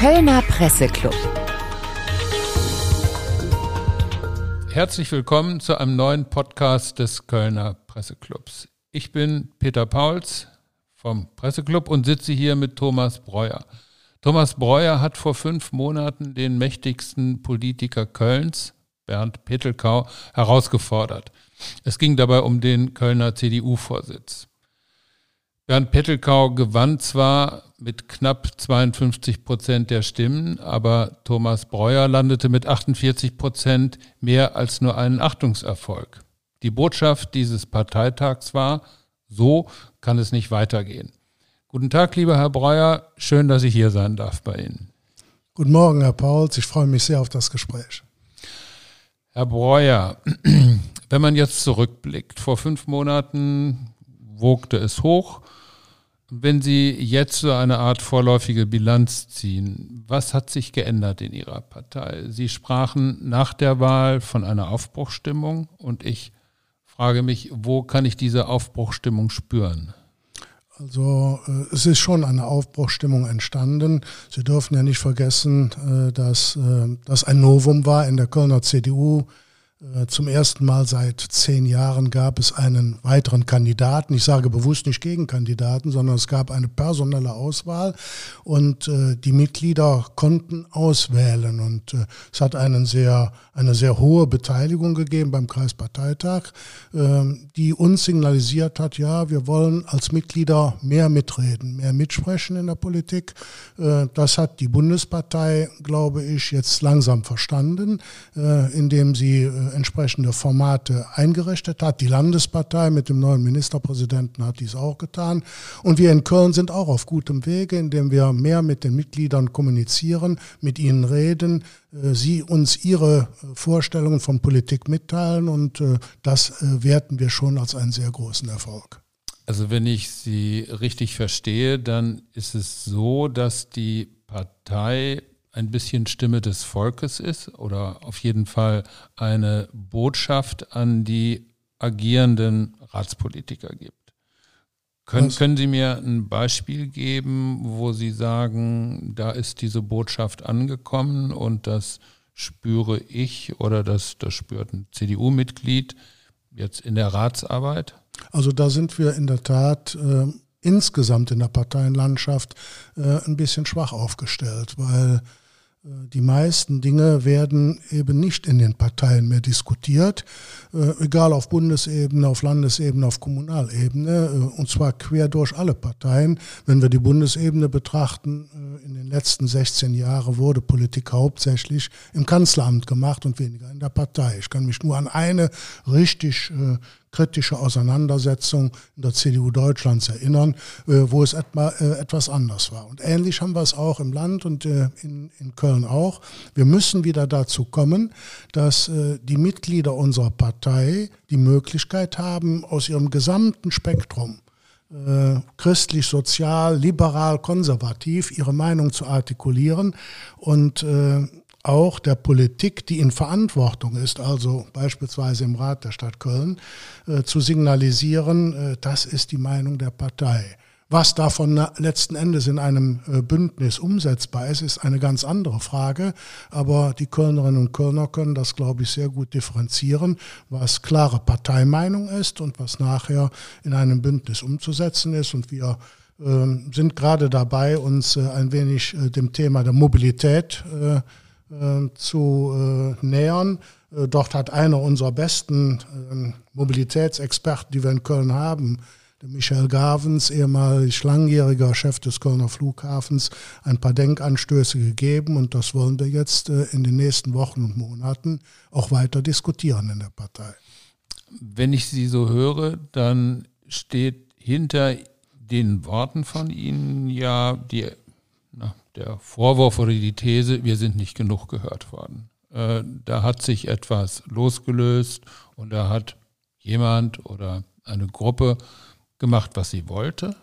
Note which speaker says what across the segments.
Speaker 1: Kölner Presseclub.
Speaker 2: Herzlich willkommen zu einem neuen Podcast des Kölner Presseclubs. Ich bin Peter Pauls vom Presseclub und sitze hier mit Thomas Breuer. Thomas Breuer hat vor fünf Monaten den mächtigsten Politiker Kölns, Bernd Petelkau, herausgefordert. Es ging dabei um den Kölner CDU-Vorsitz. Bernd Pettelkau gewann zwar mit knapp 52 Prozent der Stimmen, aber Thomas Breuer landete mit 48 Prozent mehr als nur einen Achtungserfolg. Die Botschaft dieses Parteitags war, so kann es nicht weitergehen. Guten Tag, lieber Herr Breuer, schön, dass ich hier sein darf bei Ihnen.
Speaker 3: Guten Morgen, Herr Pauls, ich freue mich sehr auf das Gespräch.
Speaker 2: Herr Breuer, wenn man jetzt zurückblickt, vor fünf Monaten wogte es hoch, wenn Sie jetzt so eine Art vorläufige Bilanz ziehen, was hat sich geändert in Ihrer Partei? Sie sprachen nach der Wahl von einer Aufbruchstimmung und ich frage mich, wo kann ich diese Aufbruchstimmung spüren?
Speaker 3: Also äh, es ist schon eine Aufbruchstimmung entstanden. Sie dürfen ja nicht vergessen, äh, dass äh, das ein Novum war in der Kölner CDU zum ersten Mal seit zehn Jahren gab es einen weiteren Kandidaten. Ich sage bewusst nicht Gegenkandidaten, sondern es gab eine personelle Auswahl und äh, die Mitglieder konnten auswählen. Und äh, es hat einen sehr, eine sehr hohe Beteiligung gegeben beim Kreisparteitag, äh, die uns signalisiert hat, ja, wir wollen als Mitglieder mehr mitreden, mehr mitsprechen in der Politik. Äh, das hat die Bundespartei, glaube ich, jetzt langsam verstanden, äh, indem sie entsprechende Formate eingerichtet hat. Die Landespartei mit dem neuen Ministerpräsidenten hat dies auch getan. Und wir in Köln sind auch auf gutem Wege, indem wir mehr mit den Mitgliedern kommunizieren, mit ihnen reden, äh, sie uns ihre äh, Vorstellungen von Politik mitteilen und äh, das werten wir schon als einen sehr großen Erfolg.
Speaker 2: Also wenn ich Sie richtig verstehe, dann ist es so, dass die Partei ein bisschen Stimme des Volkes ist oder auf jeden Fall eine Botschaft an die agierenden Ratspolitiker gibt. Können, können Sie mir ein Beispiel geben, wo Sie sagen, da ist diese Botschaft angekommen und das spüre ich oder das, das spürt ein CDU-Mitglied jetzt in der Ratsarbeit?
Speaker 3: Also da sind wir in der Tat äh, insgesamt in der Parteienlandschaft äh, ein bisschen schwach aufgestellt, weil die meisten Dinge werden eben nicht in den Parteien mehr diskutiert, äh, egal auf Bundesebene, auf Landesebene, auf Kommunalebene, äh, und zwar quer durch alle Parteien. Wenn wir die Bundesebene betrachten, in den letzten 16 Jahren wurde Politik hauptsächlich im Kanzleramt gemacht und weniger in der Partei. Ich kann mich nur an eine richtig kritische Auseinandersetzung in der CDU Deutschlands erinnern, äh, wo es etwa, äh, etwas anders war. Und ähnlich haben wir es auch im Land und äh, in, in Köln auch. Wir müssen wieder dazu kommen, dass die Mitglieder unserer Partei die Möglichkeit haben, aus ihrem gesamten Spektrum christlich, sozial, liberal, konservativ ihre Meinung zu artikulieren und auch der Politik, die in Verantwortung ist, also beispielsweise im Rat der Stadt Köln, äh, zu signalisieren, äh, das ist die Meinung der Partei. Was davon letzten Endes in einem äh, Bündnis umsetzbar ist, ist eine ganz andere Frage. Aber die Kölnerinnen und Kölner können das, glaube ich, sehr gut differenzieren, was klare Parteimeinung ist und was nachher in einem Bündnis umzusetzen ist. Und wir ähm, sind gerade dabei, uns ein wenig dem Thema der Mobilität äh, zu äh, nähern. Äh, dort hat einer unserer besten ähm, Mobilitätsexperten, die wir in Köln haben, der Michael Gavens, ehemalig langjähriger Chef des Kölner Flughafens, ein paar Denkanstöße gegeben und das wollen wir jetzt in den nächsten Wochen und Monaten auch weiter diskutieren in der Partei.
Speaker 2: Wenn ich Sie so höre, dann steht hinter den Worten von Ihnen ja die na, der Vorwurf oder die These, wir sind nicht genug gehört worden. Äh, da hat sich etwas losgelöst und da hat jemand oder eine Gruppe gemacht, was sie wollte.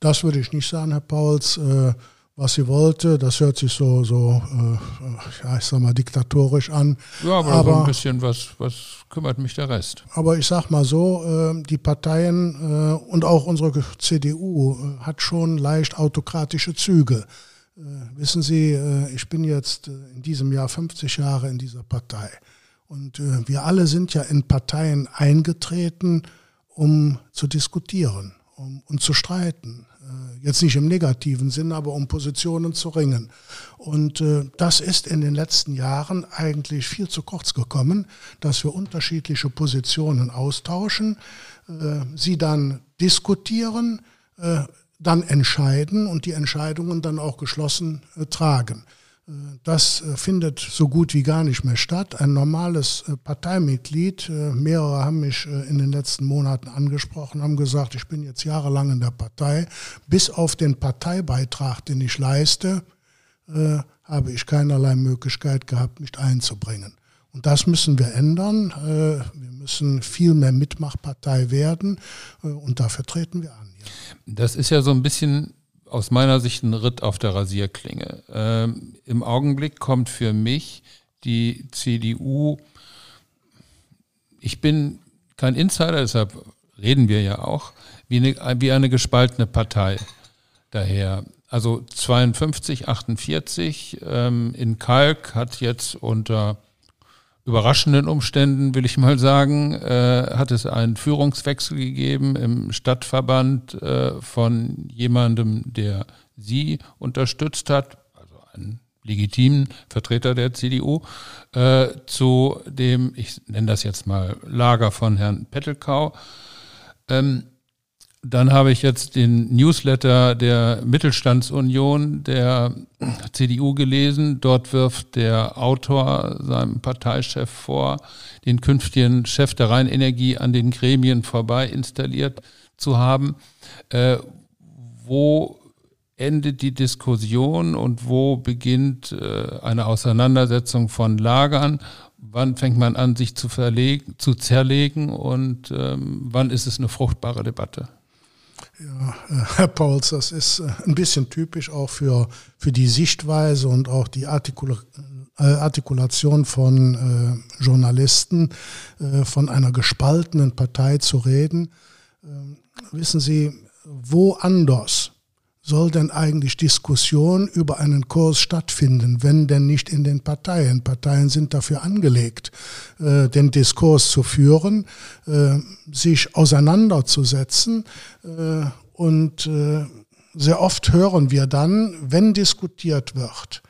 Speaker 3: Das würde ich nicht sagen, Herr Pauls. Äh, was sie wollte. Das hört sich so, so äh, ja, ich sag mal, diktatorisch an.
Speaker 2: Ja, aber, aber so ein bisschen, was, was kümmert mich der Rest?
Speaker 3: Aber ich sag mal so, äh, die Parteien äh, und auch unsere CDU äh, hat schon leicht autokratische Züge. wissen Sie, ich bin jetzt in diesem Jahr 50 Jahre in dieser Partei. Und wir alle sind ja in Parteien eingetreten, um zu diskutieren um, und zu streiten. Jetzt nicht im negativen Sinn, aber um Positionen zu ringen. Und äh, das ist in den letzten Jahren eigentlich viel zu kurz gekommen, dass wir unterschiedliche Positionen austauschen, äh, sie dann diskutieren, äh, dann entscheiden und die Entscheidungen dann auch geschlossen äh, tragen. Das äh, findet so gut wie gar nicht mehr statt. Ein normales äh, Parteimitglied, äh, mehrere haben mich in den letzten Monaten angesprochen, haben gesagt, ich bin jetzt jahrelang in der Partei. Bis auf den Parteibeitrag, den ich leiste, habe ich keinerlei Möglichkeit gehabt, mich einzubringen. Und das müssen wir ändern. Wir müssen viel mehr Mitmachpartei werden und dafür treten wir an.
Speaker 2: Das ist ja so ein bisschen aus meiner Sicht ein Ritt auf der Rasierklinge. Ähm, Im Augenblick kommt für mich die CDU, ich bin kein Insider, deshalb reden wir ja auch, wie eine, wie eine gespaltene Partei daher. Also 52, 48 ähm, in Kalk hat jetzt unter überraschenden Umständen, will ich mal sagen, äh, hat es einen Führungswechsel gegeben im Stadtverband äh, von jemandem, der sie unterstützt hat, also einen legitimen Vertreter der CDU, äh, zu dem, ich nenne das jetzt mal Lager von Herrn Pettelkau. Ähm, dann habe ich jetzt den Newsletter der Mittelstandsunion der CDU gelesen. Dort wirft der Autor seinem Parteichef vor, den künftigen Chef der Rheinenergie an den Gremien vorbei installiert zu haben. Äh, wo endet die Diskussion und wo beginnt äh, eine Auseinandersetzung von Lagern? Wann fängt man an, sich zu, verlegen, zu zerlegen und ähm, wann ist es eine fruchtbare Debatte?
Speaker 3: Ja, äh, Herr Pauls, das ist äh, ein bisschen typisch auch für, für die Sichtweise und auch die Artikula äh, Artikulation von äh, Journalisten, äh, von einer gespaltenen Partei zu reden. Ähm, wissen Sie, woanders soll denn eigentlich Diskussion über einen Kurs stattfinden, wenn denn nicht in den Parteien? Parteien sind dafür angelegt, äh, den Diskurs zu führen, äh, sich auseinanderzusetzen äh, und äh, sehr oft hören wir dann, wenn diskutiert wird,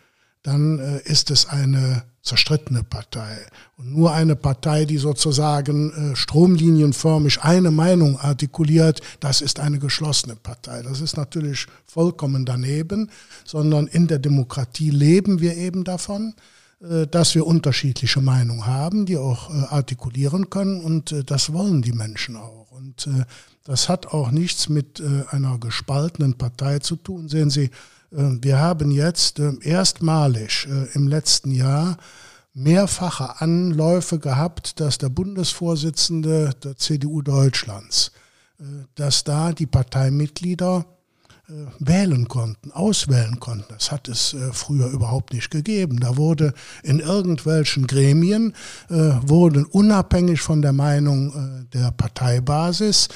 Speaker 3: dann äh, ist es eine zerstrittene Partei. Und nur eine Partei, die sozusagen äh, stromlinienförmig eine Meinung artikuliert, das ist eine geschlossene Partei. Das ist natürlich vollkommen daneben, sondern in der Demokratie leben wir eben davon, äh, dass wir unterschiedliche Meinungen haben, die auch äh, artikulieren können und äh, das wollen die Menschen auch. Und äh, das hat auch nichts mit äh, einer gespaltenen Partei zu tun. Sehen Sie, wir haben jetzt äh, erstmalig äh, im letzten Jahr mehrfache Anläufe gehabt, dass der Bundesvorsitzende der CDU Deutschlands, dass da die Parteimitglieder äh, wählen konnten, auswählen konnten. Das hat es äh, früher überhaupt nicht gegeben. Da wurde in irgendwelchen Gremien, äh, wurden unabhängig von der Meinung der Parteibasis,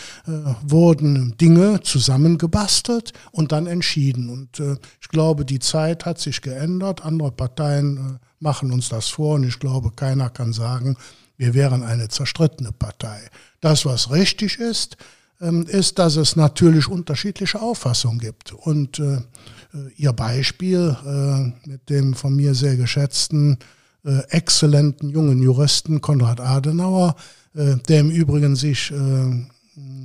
Speaker 3: wurden Dinge zusammengebastelt und dann entschieden. Und ich glaube, die Zeit hat sich geändert. Andere Parteien machen uns das vor und ich glaube, keiner kann sagen, wir wären eine zerstrittene Partei. Das, was richtig ist, ist, dass es natürlich unterschiedliche Auffassungen gibt. Und äh, Ihr Beispiel äh, mit dem von mir sehr geschätzten, äh, exzellenten jungen Juristen Konrad Adenauer, äh, der im Übrigen sich äh,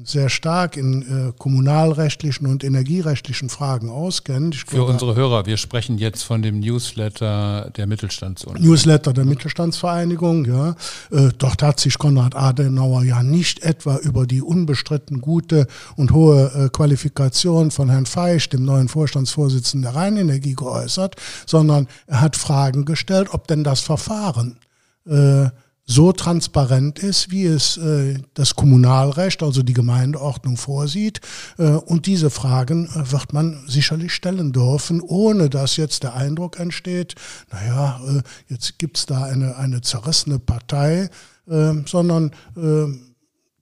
Speaker 3: sehr stark in äh, kommunalrechtlichen und energierechtlichen Fragen auskennt.
Speaker 2: Ich Für unsere Hörer, wir sprechen jetzt von dem Newsletter der Mittelstandsunion.
Speaker 3: Newsletter der Mittelstandsvereinigung, ja. Äh, dort hat sich Konrad Adenauer ja nicht etwa über die unbestritten gute und hohe äh, Qualifikation von Herrn Feisch, dem neuen Vorstandsvorsitzenden der Rheinenergie, geäußert, sondern er hat Fragen gestellt, ob denn das Verfahren äh, so transparent ist, wie es äh, das Kommunalrecht, also die Gemeindeordnung vorsieht. Äh, und diese Fragen äh, wird man sicherlich stellen dürfen, ohne dass jetzt der Eindruck entsteht, naja, äh, jetzt gibt's da eine, eine zerrissene Partei, äh, sondern äh,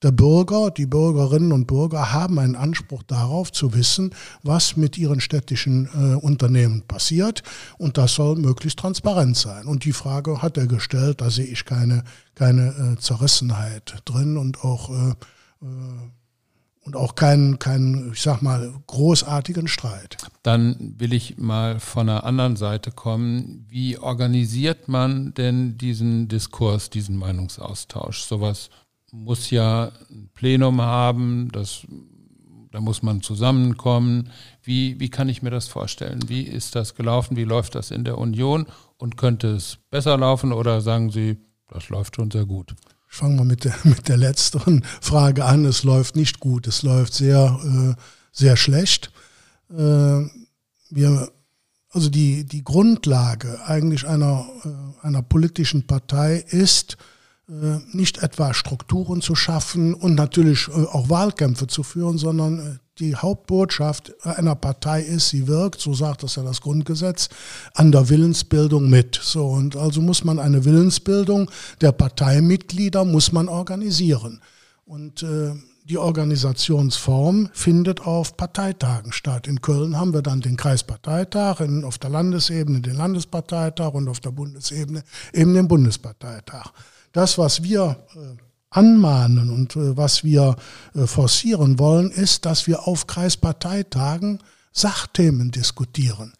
Speaker 3: der Bürger, die Bürgerinnen und Bürger haben einen Anspruch darauf zu wissen, was mit ihren städtischen äh, Unternehmen passiert. Und das soll möglichst transparent sein. Und die Frage hat er gestellt, da sehe ich keine, keine äh, Zerrissenheit drin und auch äh, äh und auch keinen, keinen, ich sag mal, großartigen Streit.
Speaker 2: Dann will ich mal von der anderen Seite kommen. Wie organisiert man denn diesen Diskurs, diesen Meinungsaustausch? Sowas muss ja ein Plenum haben, das, da muss man zusammenkommen. Wie, wie kann ich mir das vorstellen? Wie ist das gelaufen? Wie läuft das in der Union? Und könnte es besser laufen oder sagen Sie, das läuft schon sehr gut?
Speaker 3: Ich fange mal mit der, mit der letzteren Frage an. Es läuft nicht gut, es läuft sehr, äh, sehr schlecht. Äh, wir, also die, die Grundlage eigentlich einer, äh, einer politischen Partei ist, nicht etwa Strukturen zu schaffen und natürlich äh, auch Wahlkämpfe zu führen, sondern äh, die Hauptbotschaft einer Partei ist, sie wirkt, so sagt das ja das Grundgesetz, an der Willensbildung mit. So, und also muss man eine Willensbildung der Parteimitglieder muss man organisieren. Und äh, die Organisationsform findet auf Parteitagen statt. In Köln haben wir dann den Kreisparteitag, in, auf der Landesebene den Landesparteitag und auf der Bundesebene eben den Bundesparteitag. Das, was wir äh, anmahnen und äh, was wir äh, forcieren wollen, ist, dass wir auf Kreisparteitagen Sachthemen diskutieren,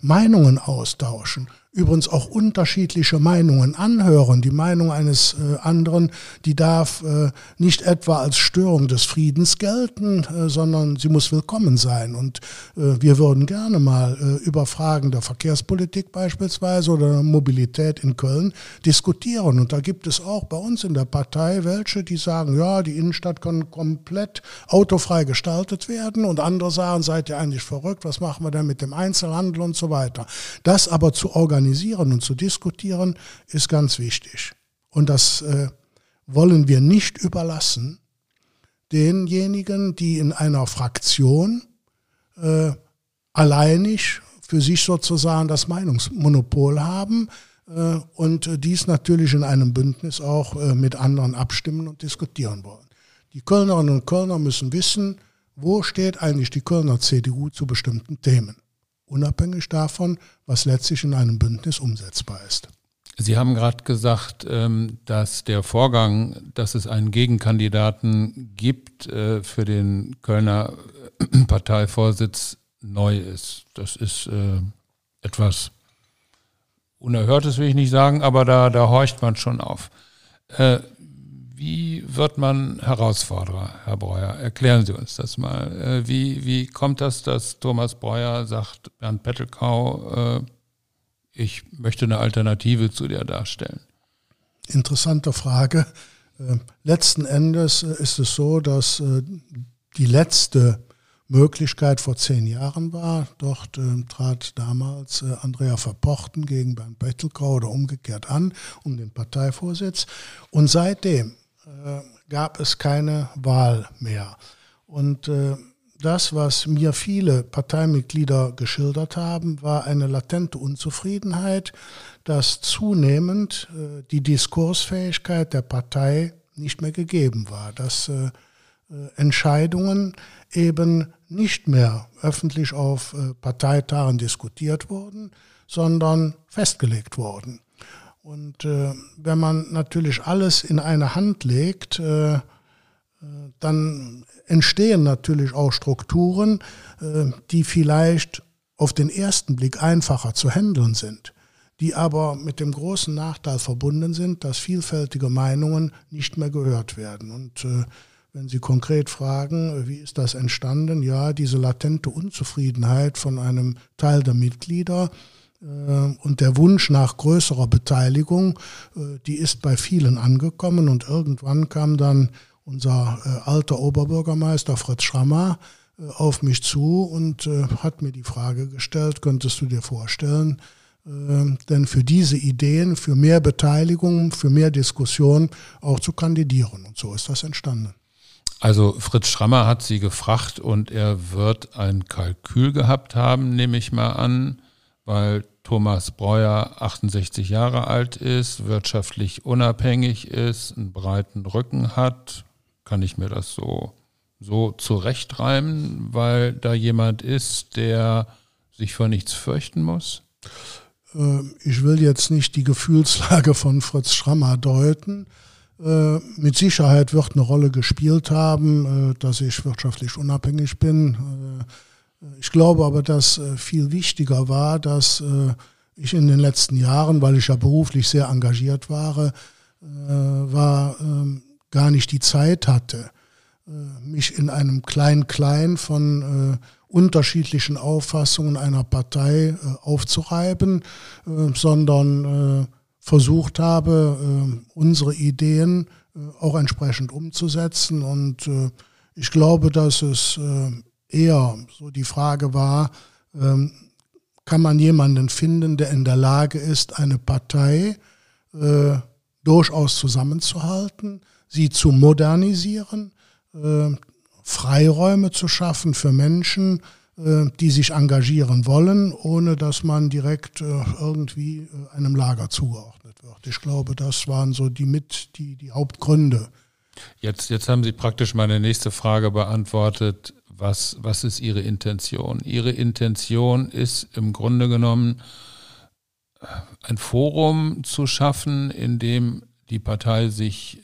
Speaker 3: Meinungen austauschen, übrigens auch unterschiedliche Meinungen anhören. Die Meinung eines äh, anderen, die darf äh, nicht etwa als Störung des Friedens gelten, äh, sondern sie muss willkommen sein. Und äh, wir würden gerne mal äh, über Fragen der Verkehrspolitik beispielsweise oder der Mobilität in Köln diskutieren. Und da gibt es auch bei uns in der Partei welche, die sagen, ja, die Innenstadt kann komplett autofrei gestaltet werden. Und andere sagen, seid ihr eigentlich verrückt, was machen wir denn mit dem Einzelhandel und so weiter. Das aber zu organisieren, organisieren und zu diskutieren, ist ganz wichtig. Und das äh, wollen wir nicht überlassen denjenigen, die in einer Fraktion äh, alleinig für sich sozusagen das Meinungsmonopol haben äh, und dies natürlich in einem Bündnis auch äh, mit anderen abstimmen und diskutieren wollen. Die Kölnerinnen und Kölner müssen wissen, wo steht eigentlich die Kölner CDU zu bestimmten Themen unabhängig davon, was letztlich in einem Bündnis umsetzbar ist.
Speaker 2: Sie haben gerade gesagt, ähm, dass der Vorgang, dass es einen Gegenkandidaten gibt äh, für den Kölner äh, Parteivorsitz neu ist. Das ist äh, etwas Unerhörtes, will ich nicht sagen, aber da, da horcht man schon auf. Wie wird man Herausforderer, Herr Breuer? Erklären Sie uns das mal. Äh, wie, wie kommt das, dass Thomas Breuer sagt, Bernd Pettelkau, äh, ich möchte eine Alternative zu dir darstellen?
Speaker 3: Interessante Frage. Äh, letzten Endes ist es so, dass die letzte Möglichkeit vor zehn Jahren war. Dort äh, trat damals äh, Andrea Verpochten gegen Bernd Bettelkau oder umgekehrt an um den Parteivorsitz. Und seitdem äh, gab es keine Wahl mehr. Und äh, das, was mir viele Parteimitglieder geschildert haben, war eine latente Unzufriedenheit, dass zunehmend äh, die Diskursfähigkeit der Partei nicht mehr gegeben war, dass äh, äh, Entscheidungen eben nicht mehr öffentlich auf äh, Parteitagen diskutiert wurden, sondern festgelegt wurden. Und äh, wenn man natürlich alles in eine Hand legt, äh, äh, dann entstehen natürlich auch Strukturen, äh, die vielleicht auf den ersten Blick einfacher zu handeln sind, die aber mit dem großen Nachteil verbunden sind, dass vielfältige Meinungen nicht mehr gehört werden. Und äh, wenn Sie konkret fragen, wie ist das entstanden? Ja, diese latente Unzufriedenheit von einem Teil der Mitglieder äh, und der Wunsch nach größerer Beteiligung, äh, die ist bei vielen angekommen und irgendwann kam dann unser äh, alter Oberbürgermeister Fritz Schrammer auf mich zu und hat mir die Frage gestellt, könntest du dir vorstellen, denn für diese Ideen, für mehr Beteiligung, für mehr Diskussion auch zu kandidieren. Und so ist das entstanden.
Speaker 2: Also Fritz Schrammer hat Sie gefragt und er wird ein Kalkül gehabt haben, nehme ich mal an, weil Thomas Breuer 68 Jahre alt ist, wirtschaftlich unabhängig ist, einen breiten Rücken hat, kann ich mir das so, so zurechtreimen, weil da jemand ist, der sich vor nichts fürchten muss?
Speaker 3: Äh, ich will jetzt nicht die Gefühlslage von Fritz Schrammer deuten. Äh, mit Sicherheit wird eine Rolle gespielt haben, äh, dass ich wirtschaftlich unabhängig bin. Ich glaube aber, dass viel wichtiger war, dass ich in den letzten Jahren, weil ich ja beruflich sehr engagiert war, war ähm, gar nicht die Zeit hatte, mich in einem Klein-Klein von unterschiedlichen Auffassungen einer Partei äh, aufzureiben, äh, sondern äh, versucht habe, äh, unsere Ideen äh, auch entsprechend umzusetzen. Und äh, ich glaube, dass es eher so die Frage war, ähm, kann man jemanden finden, der in der Lage ist, eine Partei durchaus zusammenzuhalten, sie zu modernisieren, Freiräume zu schaffen für Menschen, äh, die sich engagieren wollen, ohne dass man direkt äh, irgendwie äh, einem Lager zugeordnet wird. Ich glaube, das waren so die mit die, die Hauptgründe.
Speaker 2: Jetzt, jetzt haben Sie praktisch meine nächste Frage beantwortet. Was, was ist Ihre Intention? Ihre Intention ist im Grunde genommen ein Forum zu schaffen, in dem die Partei sich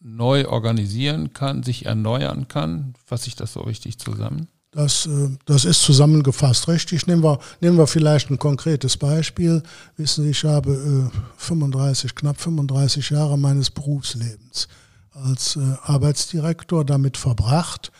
Speaker 2: neu organisieren kann, sich erneuern kann? Fasse ich das so richtig zusammen?
Speaker 3: Das, äh, das ist zusammengefasst richtig. Nehmen wir, nehmen wir vielleicht ein konkretes Beispiel. Wissen Sie, ich habe 35, äh, knapp 35 Jahre meines Berufslebens als äh, Arbeitsdirektor damit verbracht,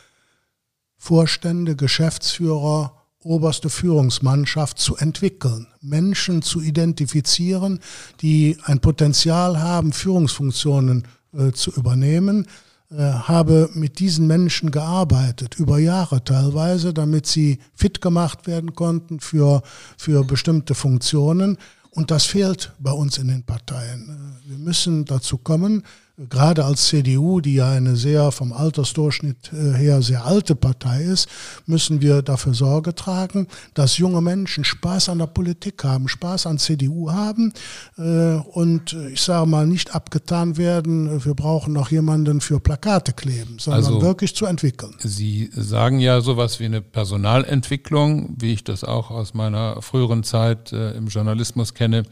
Speaker 3: Vorstände, Geschäftsführer, oberste Führungsmannschaft zu entwickeln, Menschen zu identifizieren, die ein Potenzial haben, Führungsfunktionen äh, zu übernehmen, äh, habe mit diesen Menschen gearbeitet, über Jahre teilweise, damit sie fit gemacht werden konnten für, für bestimmte Funktionen. Und das fehlt bei uns in den Parteien. Äh, wir müssen dazu kommen, gerade als CDU, die ja eine sehr vom Altersdurchschnitt äh, her sehr alte Partei ist, müssen wir dafür Sorge tragen, dass junge Menschen Spaß an der Politik haben, Spaß an CDU haben äh, und äh, ich sage mal nicht abgetan werden, wir brauchen noch jemanden für Plakate kleben, sondern also, wirklich zu entwickeln.
Speaker 2: Sie sagen ja sowas wie eine Personalentwicklung, wie ich das auch aus meiner früheren Zeit im Journalismus kenne.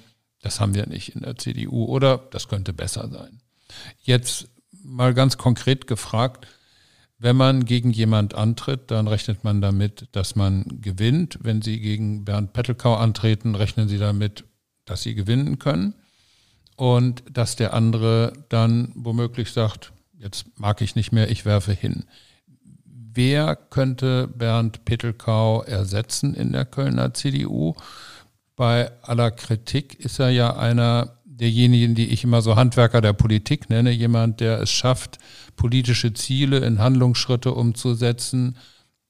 Speaker 2: Das haben wir nicht in der CDU oder das könnte besser sein. Jetzt mal ganz konkret gefragt, wenn man gegen jemand antritt, dann rechnet man damit, dass man gewinnt. Wenn Sie gegen Bernd Pettelkau antreten, rechnen Sie damit, dass Sie gewinnen können. Und dass der andere dann womöglich sagt, jetzt mag ich nicht mehr, ich werfe hin. Wer könnte Bernd Pettelkau ersetzen in der Kölner CDU? Bei aller Kritik ist er ja einer, derjenigen, die ich immer so Handwerker der Politik nenne, jemand, der es schafft, politische Ziele in Handlungsschritte umzusetzen,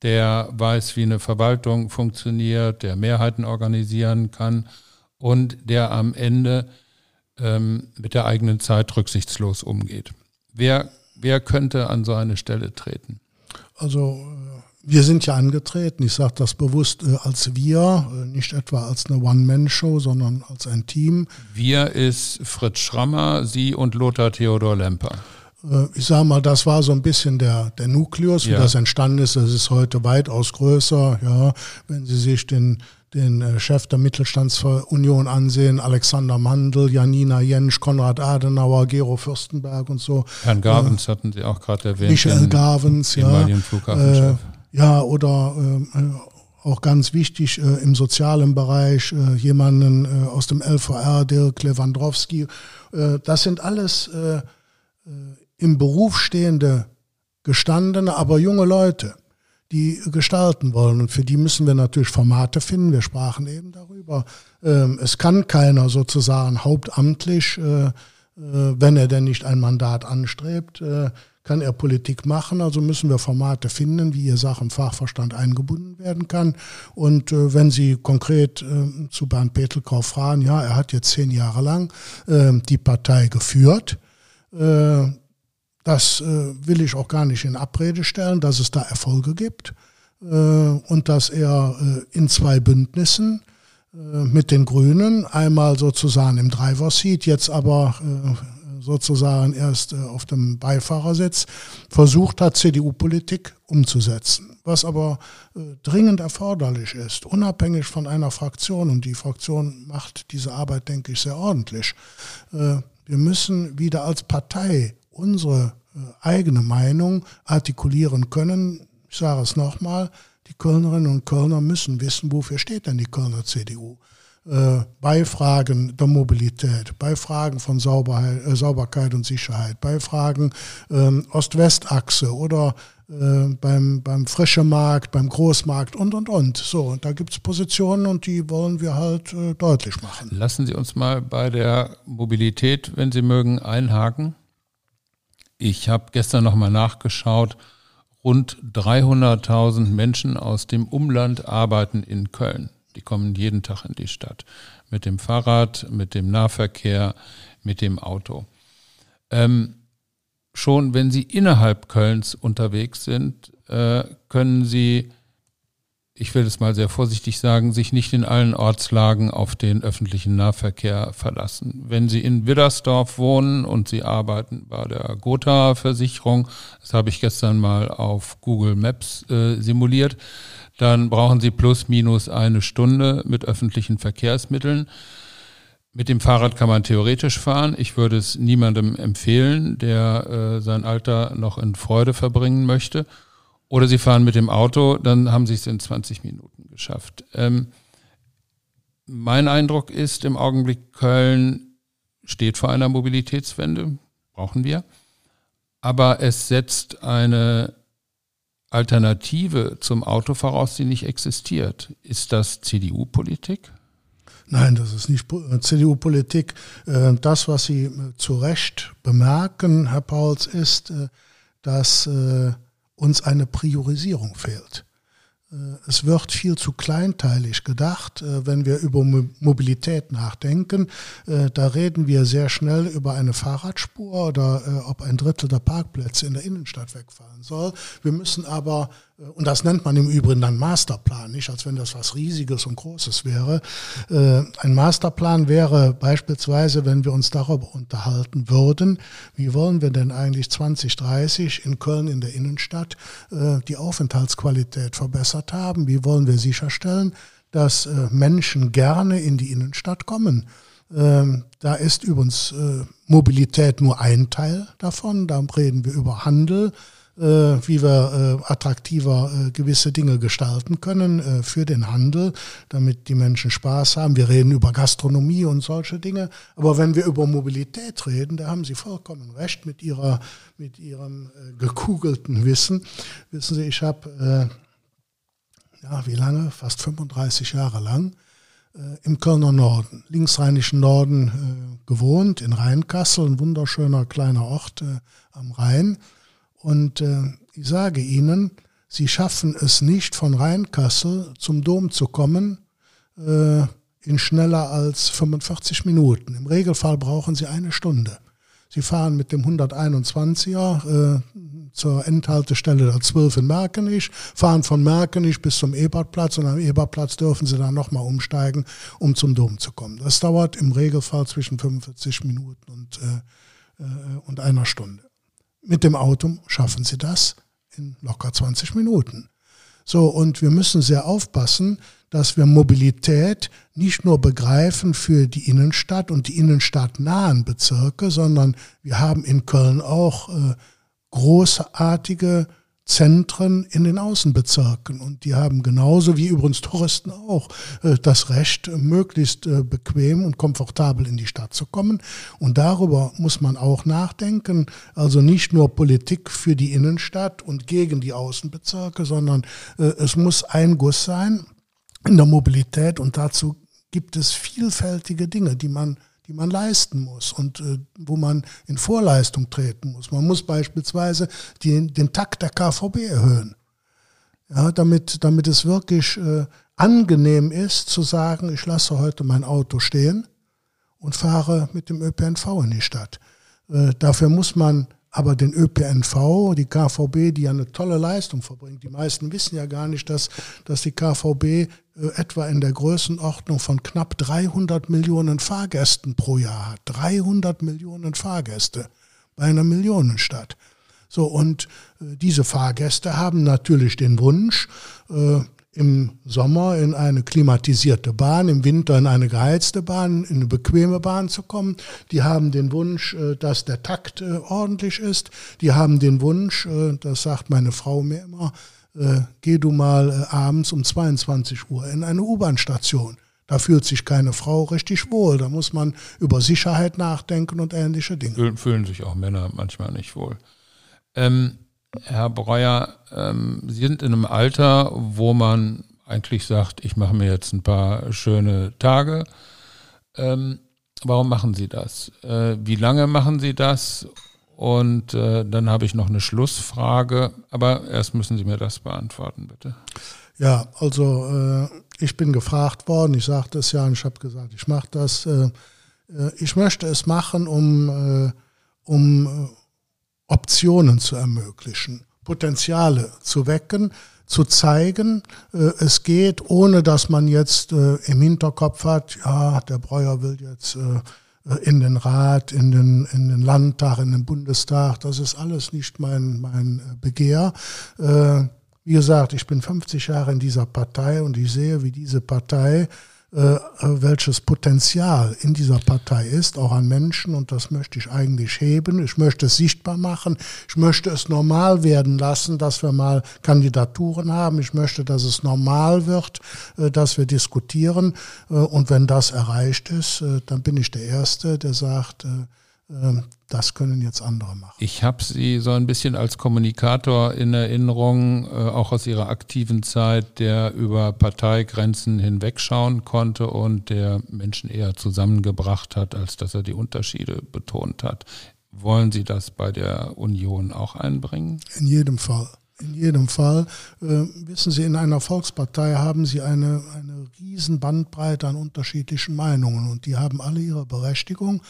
Speaker 2: der weiß, wie eine Verwaltung funktioniert, der Mehrheiten organisieren kann und der am Ende ähm, mit der eigenen Zeit rücksichtslos umgeht. Wer, wer könnte an so eine Stelle treten?
Speaker 3: Also wir sind ja angetreten, ich sage das bewusst äh, als wir, äh, nicht etwa als eine One-Man-Show, sondern als ein Team.
Speaker 2: Wir ist Fritz Schrammer, Sie und Lothar Theodor Lemper.
Speaker 3: Äh, ich sage mal, das war so ein bisschen der, der Nukleus, wie ja. das entstanden ist. Das ist heute weitaus größer. Ja, wenn Sie sich den, den Chef der Mittelstandsunion ansehen, Alexander Mandl, Janina Jentsch, Konrad Adenauer, Gero Fürstenberg und so.
Speaker 2: Herrn Gavens hatten Sie auch gerade erwähnt.
Speaker 3: Michael Gavens, ja. Äh, ja, oder äh, auch ganz wichtig äh, im sozialen Bereich äh, jemanden äh, aus dem LVR, Dirk Lewandowski. Äh, das sind alles äh, im Beruf stehende, gestandene, aber junge Leute, die gestalten wollen. Und für die müssen wir natürlich Formate finden. Wir sprachen eben darüber. Ähm, es kann keiner sozusagen hauptamtlich, wenn er denn nicht ein Mandat anstrebt, kann er Politik machen. Also müssen wir Formate finden, wie Ihr Sachen Fachverstand eingebunden werden kann. Und äh, wenn Sie konkret äh, zu Bernd Petelkau fragen, ja, er hat jetzt zehn Jahre lang äh, die Partei geführt. Äh, das äh, will ich auch gar nicht in Abrede stellen, dass es da Erfolge gibt äh, und dass er in zwei Bündnissen mit den Grünen, einmal sozusagen im Driver Seat, jetzt aber sozusagen erst äh, auf dem Beifahrersitz, versucht hat, CDU-Politik umzusetzen. Was aber äh, dringend erforderlich ist, unabhängig von einer Fraktion, und die Fraktion macht diese Arbeit, denke ich, sehr ordentlich. Äh, wir müssen wieder als Partei unsere eigene Meinung artikulieren können. Ich sage es nochmal, die Kölnerinnen und Kölner müssen wissen, wofür steht denn die Kölner CDU bei Fragen der Mobilität, bei Fragen von Sauberheit, äh, Sauberkeit und Sicherheit, bei Fragen ähm, Ost-West-Achse oder äh, beim, beim frischen Markt, beim Großmarkt und, und, und. So, da gibt es Positionen und die wollen wir halt äh, deutlich machen.
Speaker 2: Lassen Sie uns mal bei der Mobilität, wenn Sie mögen, einhaken. Ich habe gestern nochmal nachgeschaut. Rund 300.000 Menschen aus dem Umland arbeiten in Köln. Die kommen jeden Tag in die Stadt. Mit dem Fahrrad, mit dem Nahverkehr, mit dem Auto. Ähm, schon wenn Sie innerhalb Kölns unterwegs sind, äh, können Sie, ich will es mal sehr vorsichtig sagen, sich nicht in allen Ortslagen auf den öffentlichen Nahverkehr verlassen. Wenn Sie in Widdersdorf wohnen und Sie arbeiten bei der Gotha Versicherung, das habe ich gestern mal auf Google Maps äh, simuliert, dann brauchen Sie plus minus eine Stunde mit öffentlichen Verkehrsmitteln. Mit dem Fahrrad kann man theoretisch fahren. Ich würde es niemandem empfehlen, der äh, sein Alter noch in Freude verbringen möchte. Oder Sie fahren mit dem Auto, dann haben Sie es in 20 Minuten geschafft. Ähm, mein Eindruck ist im Augenblick, Köln steht vor einer Mobilitätswende, brauchen wir. Aber es setzt eine Alternative zum Auto voraus, die nicht existiert. Ist das CDU-Politik?
Speaker 3: Nein, das ist nicht äh, CDU-Politik. Äh, das, was Sie äh, zu Recht bemerken, Herr Pauls, ist, dass uns eine Priorisierung fehlt. Es wird viel zu kleinteilig gedacht, wenn wir über Mobilität nachdenken. Da reden wir sehr schnell über eine Fahrradspur oder ob ein Drittel der Parkplätze in der Innenstadt wegfallen soll. Wir müssen aber äh, und das nennt man im Übrigen dann Masterplan, nicht als wenn das was Riesiges und Großes wäre. Äh, ein Masterplan wäre beispielsweise, wenn wir uns darüber unterhalten würden, wie wollen wir denn eigentlich 2030 in Köln in der Innenstadt äh, die Aufenthaltsqualität verbessert haben? Wie wollen wir sicherstellen, dass Menschen gerne in die Innenstadt kommen? Ähm, da ist übrigens Mobilität nur ein Teil davon. Da reden wir über Handel, äh, wie wir äh, attraktiver äh, gewisse Dinge gestalten können für den Handel, damit die Menschen Spaß haben. Wir reden über Gastronomie und solche Dinge. Aber wenn wir über Mobilität reden, da haben Sie vollkommen recht mit, ihrer, mit Ihrem gekugelten Wissen. Wissen Sie, ich habe, ja, wie lange? Fast 35 Jahre lang im Kölner Norden, linksrheinischen Norden gewohnt, in Rheinkassel, ein wunderschöner kleiner Ort am Rhein. Und äh, ich sage Ihnen, Sie schaffen es nicht, von Rheinkassel zum Dom zu kommen äh, in schneller als 45 Minuten. Im Regelfall brauchen Sie eine Stunde. Sie fahren mit dem 121er äh, zur Endhaltestelle der 12 in Merkenich, fahren von Merkenich bis zum Ebertplatz und am Ebertplatz dürfen Sie dann nochmal umsteigen, um zum Dom zu kommen. Das dauert im Regelfall zwischen 45 Minuten und, äh, äh, und einer Stunde. Mit dem Auto schaffen sie das in locker 20 Minuten. So, und wir müssen sehr aufpassen, dass wir Mobilität nicht nur begreifen für die Innenstadt und die innenstadtnahen Bezirke, sondern wir haben in Köln auch äh, großartige Zentren in den Außenbezirken. Und die haben genauso wie übrigens Touristen auch äh, das Recht, möglichst äh, bequem und komfortabel in die Stadt zu kommen. Und darüber muss man auch nachdenken. Also nicht nur Politik für die Innenstadt und gegen die Außenbezirke, sondern äh, es muss ein Guss sein in der Mobilität. Und dazu gibt es vielfältige Dinge, die man die man leisten muss und äh, wo man in Vorleistung treten muss. Man muss beispielsweise die, den Takt der KVB erhöhen, ja, damit, damit es wirklich äh, angenehm ist zu sagen, ich lasse heute mein Auto stehen und fahre mit dem ÖPNV in die Stadt. Äh, dafür muss man aber den ÖPNV, die KVB, die ja eine tolle Leistung verbringt. Die meisten wissen ja gar nicht, dass, dass die KVB äh, etwa in der Größenordnung von knapp 300 Millionen Fahrgästen pro Jahr hat. 300 Millionen Fahrgäste bei einer Millionenstadt. So, und äh, diese Fahrgäste haben natürlich den Wunsch, äh, im Sommer in eine klimatisierte Bahn, im Winter in eine geheizte Bahn, in eine bequeme Bahn zu kommen. Die haben den Wunsch, äh, dass der Takt äh, ordentlich ist. Die haben den Wunsch, äh, das sagt meine Frau mir immer, geh du mal abends um 22 Uhr in eine U-Bahn-Station. Da fühlt sich keine Frau richtig wohl. Da muss man über Sicherheit nachdenken und ähnliche Dinge.
Speaker 2: Fühlen sich auch Männer manchmal nicht wohl. Ähm, Herr Breuer, ähm, Sie sind in einem Alter, wo man eigentlich sagt, ich mache mir jetzt ein paar schöne Tage. Ähm, warum machen Sie das? Äh, wie lange machen Sie das? Und äh, dann habe ich noch eine Schlussfrage, aber erst müssen Sie mir das beantworten, bitte.
Speaker 3: Ja, also äh, ich bin gefragt worden, ich sagte es ja und ich habe gesagt, ich mache das. Äh, äh, ich möchte es machen, um, äh, um Optionen zu ermöglichen, Potenziale zu wecken, zu zeigen, äh, es geht, ohne dass man jetzt äh, im Hinterkopf hat, ja, der Breuer will jetzt äh, in den Rat, in den, in den Landtag, in den Bundestag. Das ist alles nicht mein, mein Begehr. Wie gesagt, ich bin 50 Jahre in dieser Partei und ich sehe, wie diese Partei äh, welches Potenzial in dieser Partei ist, auch an Menschen, und das möchte ich eigentlich heben. Ich möchte es sichtbar machen. Ich möchte es normal werden lassen, dass wir mal Kandidaturen haben. Ich möchte, dass es normal wird, äh, dass wir diskutieren. Äh, und wenn das erreicht ist, dann bin ich der Erste, der sagt, das können jetzt andere machen.
Speaker 2: Ich habe Sie so ein bisschen als Kommunikator in Erinnerung, äh, auch aus Ihrer aktiven Zeit, der über Parteigrenzen hinwegschauen konnte und der Menschen eher zusammengebracht hat, als dass er die Unterschiede betont hat. Wollen Sie das bei der Union auch einbringen?
Speaker 3: In jedem Fall. In jedem Fall. Äh, wissen Sie, in einer Volkspartei haben Sie eine, eine riesen Bandbreite an unterschiedlichen Meinungen und die haben alle ihre Berechtigung.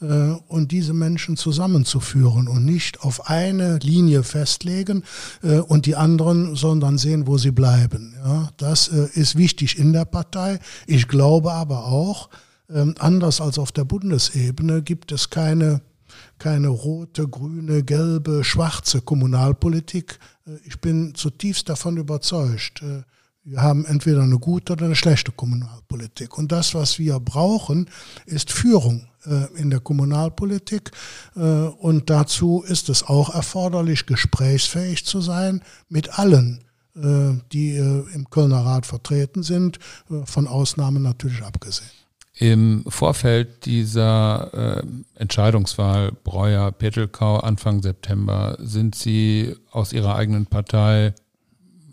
Speaker 3: Äh, und diese Menschen zusammenzuführen und nicht auf eine Linie festlegen äh, und die anderen, sondern sehen, wo sie bleiben. Ja, das äh, ist wichtig in der Partei. Ich glaube aber auch, ähm, anders als auf der Bundesebene gibt es keine keine rote, grüne, gelbe, schwarze Kommunalpolitik. Äh, ich bin zutiefst davon überzeugt, äh, wir haben entweder eine gute oder eine schlechte Kommunalpolitik. Und das, was wir brauchen, ist Führung äh, in der Kommunalpolitik. Und dazu ist es auch erforderlich, gesprächsfähig zu sein mit allen, die im Kölner Rat vertreten sind, von Ausnahmen natürlich abgesehen.
Speaker 2: Im Vorfeld dieser äh, Entscheidungswahl Breuer-Petelkau Anfang September sind Sie aus Ihrer eigenen Partei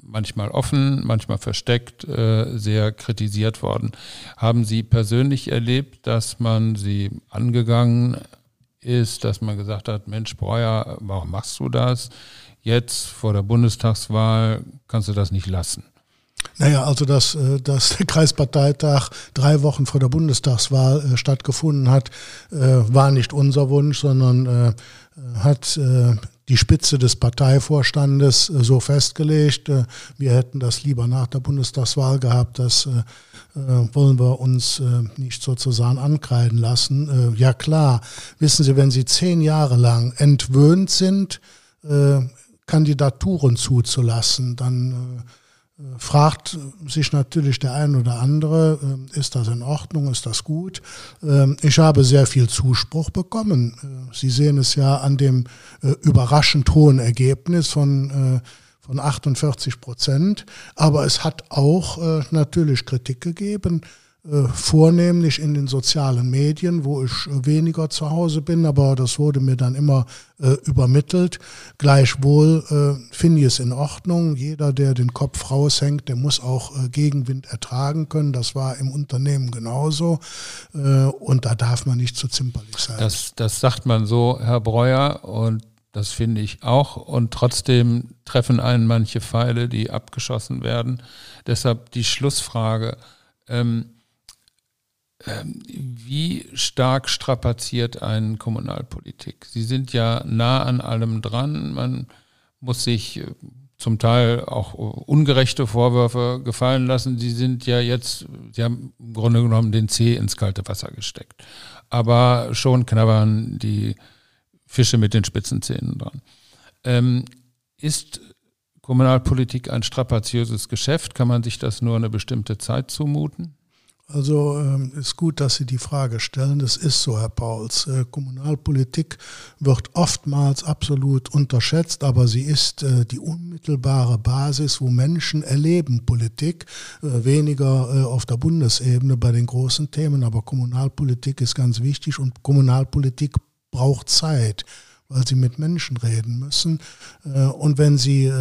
Speaker 2: manchmal offen, manchmal versteckt, äh, sehr kritisiert worden. Haben Sie persönlich erlebt, dass man Sie angegangen ist, dass man gesagt hat, Mensch Breuer, warum machst du das? Jetzt vor der Bundestagswahl kannst du das nicht lassen.
Speaker 3: Naja, also dass, äh, dass der Kreisparteitag drei Wochen vor der Bundestagswahl äh, stattgefunden hat, äh, war nicht unser Wunsch, sondern hat die Spitze des Parteivorstandes so festgelegt. Wir hätten das lieber nach der Bundestagswahl gehabt. Das wollen wir uns nicht sozusagen ankreiden lassen. Ja klar, wissen Sie, wenn Sie zehn Jahre lang entwöhnt sind, Kandidaturen zuzulassen, dann fragt sich natürlich der ein oder andere, äh, ist das in Ordnung, ist das gut? Ähm, ich habe sehr viel Zuspruch bekommen. Äh, Sie sehen es ja an dem äh, überraschend hohen Ergebnis von, von 48 Prozent. Aber es hat auch natürlich Kritik gegeben. Äh, vornehmlich in den sozialen Medien, wo ich weniger zu Hause bin, aber das wurde mir dann immer äh, übermittelt. Gleichwohl äh, finde ich es in Ordnung. Jeder, der den Kopf raushängt, der muss auch äh, Gegenwind ertragen können. Das war im Unternehmen genauso. Äh, und da darf man nicht zu zimperlich sein.
Speaker 2: Das, das sagt man so, Herr Breuer, und das finde ich auch. Und trotzdem treffen einen manche Pfeile, die abgeschossen werden. Deshalb die Schlussfrage. Ähm, wie stark strapaziert ein Kommunalpolitik? Sie sind ja nah an allem dran. Man muss sich äh, zum Teil auch ungerechte Vorwürfe gefallen lassen. Sie sind ja jetzt, Sie haben im Grunde genommen den Zeh ins kalte Wasser gesteckt. Aber schon knabbern die Fische mit den spitzen Zähnen dran. Ähm, ist Kommunalpolitik ein strapaziöses Geschäft? Kann man sich das nur eine bestimmte Zeit zumuten?
Speaker 3: Also ähm, ist gut, dass Sie die Frage stellen. Das ist so, Herr Pauls. Äh, Kommunalpolitik wird oftmals absolut unterschätzt, aber sie ist äh, die unmittelbare Basis, wo Menschen erleben Politik, äh, weniger auf der Bundesebene bei den großen Themen, aber Kommunalpolitik ist ganz wichtig und Kommunalpolitik braucht Zeit, weil sie mit Menschen reden müssen. Und wenn sie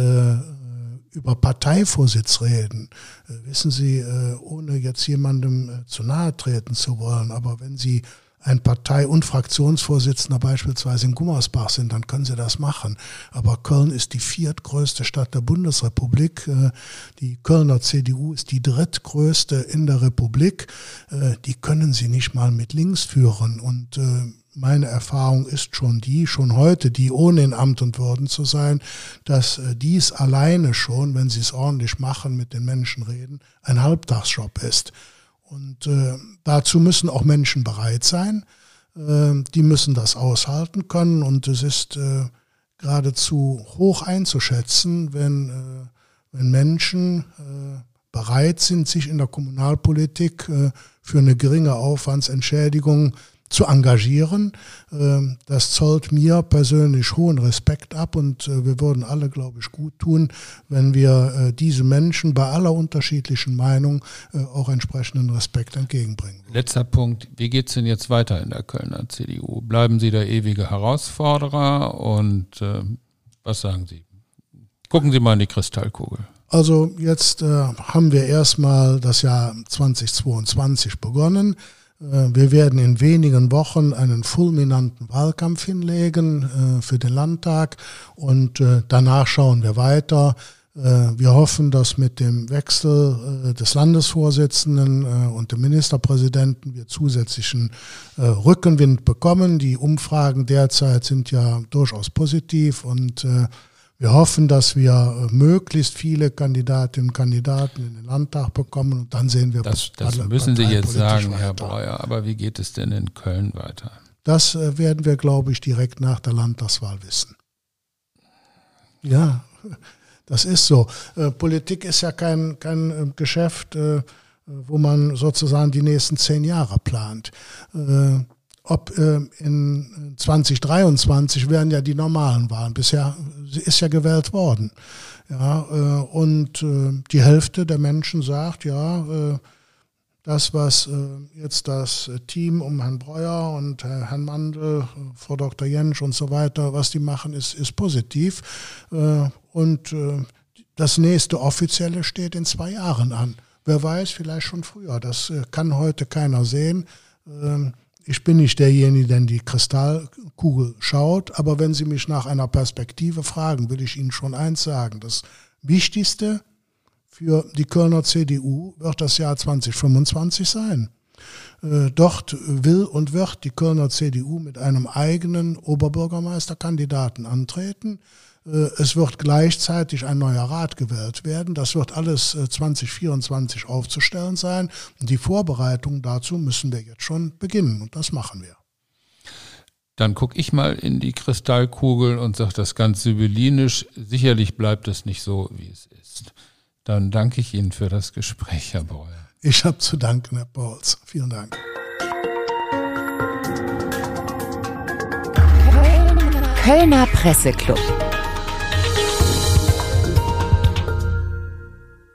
Speaker 3: über Parteivorsitz reden. Äh, wissen Sie, äh, ohne jetzt jemandem äh, zu nahe treten zu wollen, aber wenn Sie ein Partei- und Fraktionsvorsitzender beispielsweise in Gummersbach sind, dann können sie das machen. Aber Köln ist die viertgrößte Stadt der Bundesrepublik. Die Kölner CDU ist die drittgrößte in der Republik. Die können sie nicht mal mit links führen. Und meine Erfahrung ist schon die, schon heute, die ohne in Amt und Würden zu sein, dass äh, dies alleine schon, wenn sie es ordentlich machen, mit den Menschen reden, ein Halbtagsjob ist. Und äh, dazu müssen auch Menschen bereit sein. Äh, die müssen das aushalten können. Und es ist äh, geradezu hoch einzuschätzen, wenn, äh, wenn Menschen äh, bereit sind, sich in der Kommunalpolitik für eine geringe Aufwandsentschädigung zu engagieren. Ähm, das zollt mir persönlich hohen Respekt ab und äh, wir würden alle, glaube ich, gut tun, wenn wir äh, diese Menschen bei aller unterschiedlichen Meinung äh, auch entsprechenden Respekt entgegenbringen.
Speaker 2: Letzter Punkt. Wie geht es denn jetzt weiter in der Kölner CDU? Bleiben Sie der ewige Herausforderer und äh, was sagen Sie? Gucken Sie mal in die Kristallkugel.
Speaker 3: Also jetzt äh, haben wir erstmal das Jahr 2022 begonnen. Äh, wir werden in wenigen Wochen einen fulminanten Wahlkampf hinlegen äh, für den Landtag und äh, danach schauen wir weiter. Wir hoffen, dass mit dem Wechsel des Landesvorsitzenden und dem Ministerpräsidenten wir zusätzlichen Rückenwind bekommen. Die Umfragen derzeit sind ja durchaus positiv und wir hoffen, dass wir äh, möglichst viele Kandidatinnen und Kandidaten in den Landtag bekommen und dann sehen wir.
Speaker 2: Das, das müssen Sie jetzt sagen, weiter. Herr Breuer. Aber wie geht es denn in Köln weiter?
Speaker 3: Das äh, werden wir, glaube ich, direkt nach der Landtagswahl wissen. Ja, das ist so. Äh, Politik ist ja kein, kein Geschäft, wo man sozusagen die nächsten zehn Jahre plant ob äh, in 2023 werden ja die normalen Wahlen. Bisher ist ja gewählt worden. Ja, äh, und äh, die Hälfte der Menschen sagt, ja, äh, das, was äh, jetzt das Team um Herrn Breuer und Herrn Mandel, äh, Frau Dr. Jensch und so weiter, was die machen, ist, ist positiv. und das nächste offizielle steht in zwei Jahren an. Wer weiß, vielleicht schon früher. Das kann heute keiner sehen. Ich bin nicht derjenige, der in die Kristallkugel schaut, aber wenn Sie mich nach einer Perspektive fragen, will ich Ihnen schon eins sagen. Das Wichtigste für die Kölner CDU wird das Jahr 2025 sein. Äh, dort will und wird die Kölner CDU mit einem eigenen Oberbürgermeisterkandidaten antreten. Äh, es wird gleichzeitig ein neuer Rat gewählt werden. Das wird alles 2024 äh, aufzustellen sein. Und die Vorbereitungen dazu müssen wir jetzt schon beginnen. Und das machen wir.
Speaker 2: Dann gucke ich mal in die Kristallkugel und sage das ganz sibyllinisch. Sicherlich bleibt es nicht so, wie es ist. Dann danke ich Ihnen für das Gespräch, Herr Breuer.
Speaker 3: Ich habe zu danken, Herr Pauls. Vielen Dank.
Speaker 1: Kölner Presseclub.